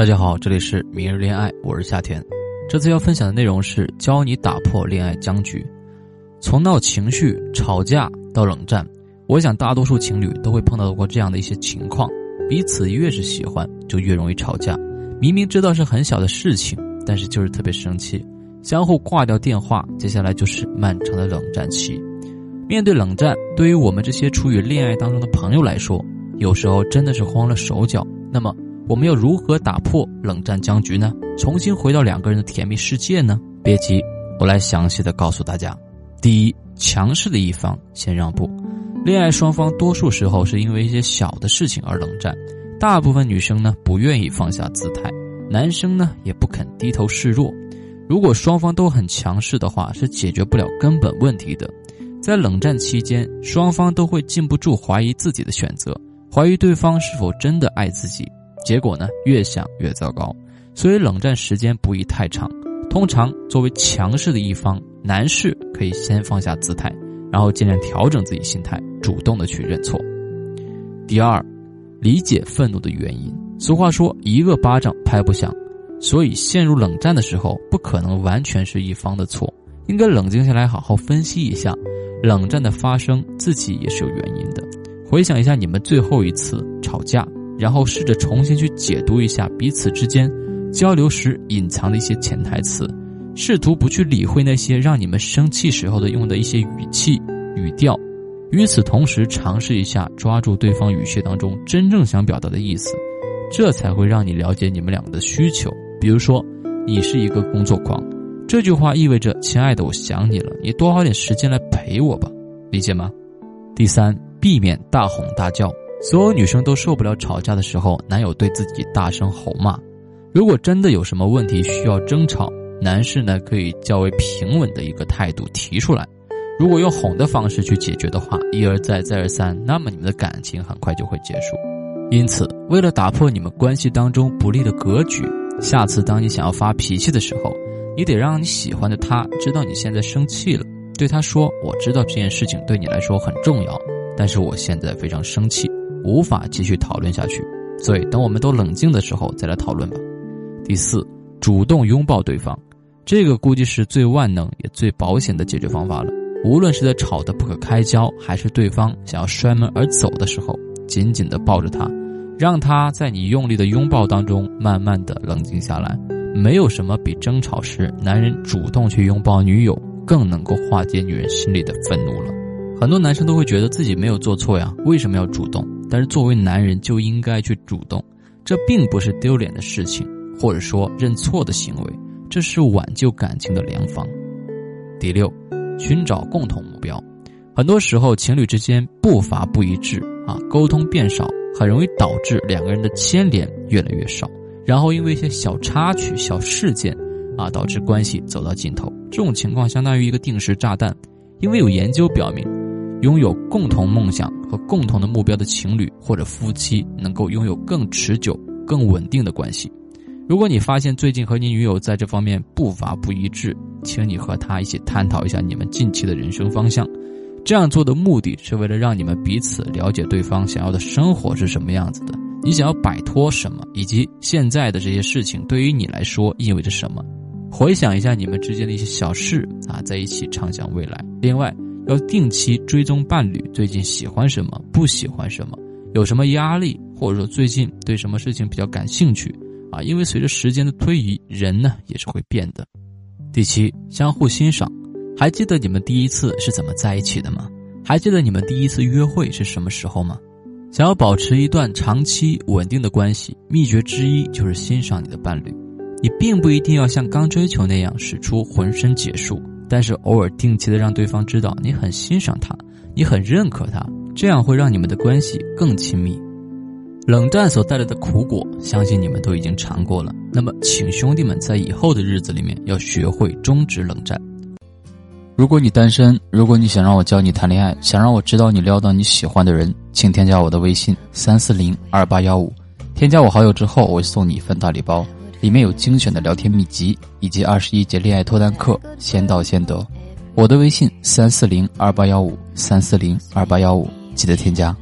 大家好，这里是明日恋爱，我是夏天。这次要分享的内容是教你打破恋爱僵局。从闹情绪、吵架到冷战，我想大多数情侣都会碰到过这样的一些情况：彼此越是喜欢，就越容易吵架。明明知道是很小的事情，但是就是特别生气，相互挂掉电话，接下来就是漫长的冷战期。面对冷战，对于我们这些处于恋爱当中的朋友来说，有时候真的是慌了手脚。那么，我们要如何打破冷战僵局呢？重新回到两个人的甜蜜世界呢？别急，我来详细的告诉大家。第一，强势的一方先让步。恋爱双方多数时候是因为一些小的事情而冷战，大部分女生呢不愿意放下姿态，男生呢也不肯低头示弱。如果双方都很强势的话，是解决不了根本问题的。在冷战期间，双方都会禁不住怀疑自己的选择，怀疑对方是否真的爱自己。结果呢，越想越糟糕，所以冷战时间不宜太长。通常作为强势的一方，男士可以先放下姿态，然后尽量调整自己心态，主动的去认错。第二，理解愤怒的原因。俗话说一个巴掌拍不响，所以陷入冷战的时候，不可能完全是一方的错，应该冷静下来，好好分析一下，冷战的发生自己也是有原因的。回想一下你们最后一次吵架。然后试着重新去解读一下彼此之间交流时隐藏的一些潜台词，试图不去理会那些让你们生气时候的用的一些语气语调。与此同时，尝试一下抓住对方语气当中真正想表达的意思，这才会让你了解你们两个的需求。比如说，你是一个工作狂，这句话意味着“亲爱的，我想你了，你多花点时间来陪我吧”，理解吗？第三，避免大吼大叫。所有女生都受不了吵架的时候，男友对自己大声吼骂。如果真的有什么问题需要争吵，男士呢可以较为平稳的一个态度提出来。如果用哄的方式去解决的话，一而再再而三，那么你们的感情很快就会结束。因此，为了打破你们关系当中不利的格局，下次当你想要发脾气的时候，你得让你喜欢的他知道你现在生气了，对他说：“我知道这件事情对你来说很重要，但是我现在非常生气。”无法继续讨论下去，所以等我们都冷静的时候再来讨论吧。第四，主动拥抱对方，这个估计是最万能也最保险的解决方法了。无论是在吵得不可开交，还是对方想要摔门而走的时候，紧紧地抱着他，让他在你用力的拥抱当中慢慢的冷静下来。没有什么比争吵时男人主动去拥抱女友更能够化解女人心里的愤怒了。很多男生都会觉得自己没有做错呀，为什么要主动？但是作为男人就应该去主动，这并不是丢脸的事情，或者说认错的行为，这是挽救感情的良方。第六，寻找共同目标。很多时候情侣之间步伐不一致啊，沟通变少，很容易导致两个人的牵连越来越少，然后因为一些小插曲、小事件啊，导致关系走到尽头。这种情况相当于一个定时炸弹，因为有研究表明。拥有共同梦想和共同的目标的情侣或者夫妻，能够拥有更持久、更稳定的关系。如果你发现最近和你女友在这方面步伐不一致，请你和她一起探讨一下你们近期的人生方向。这样做的目的是为了让你们彼此了解对方想要的生活是什么样子的，你想要摆脱什么，以及现在的这些事情对于你来说意味着什么。回想一下你们之间的一些小事啊，在一起畅想未来。另外。要定期追踪伴侣最近喜欢什么，不喜欢什么，有什么压力，或者说最近对什么事情比较感兴趣，啊，因为随着时间的推移，人呢也是会变的。第七，相互欣赏。还记得你们第一次是怎么在一起的吗？还记得你们第一次约会是什么时候吗？想要保持一段长期稳定的关系，秘诀之一就是欣赏你的伴侣。你并不一定要像刚追求那样使出浑身解数。但是偶尔定期的让对方知道你很欣赏他，你很认可他，这样会让你们的关系更亲密。冷战所带来的苦果，相信你们都已经尝过了。那么，请兄弟们在以后的日子里面要学会终止冷战。如果你单身，如果你想让我教你谈恋爱，想让我知道你撩到你喜欢的人，请添加我的微信三四零二八幺五，添加我好友之后，我会送你一份大礼包。里面有精选的聊天秘籍，以及二十一节恋爱脱单课，先到先得。我的微信三四零二八幺五三四零二八幺五，记得添加。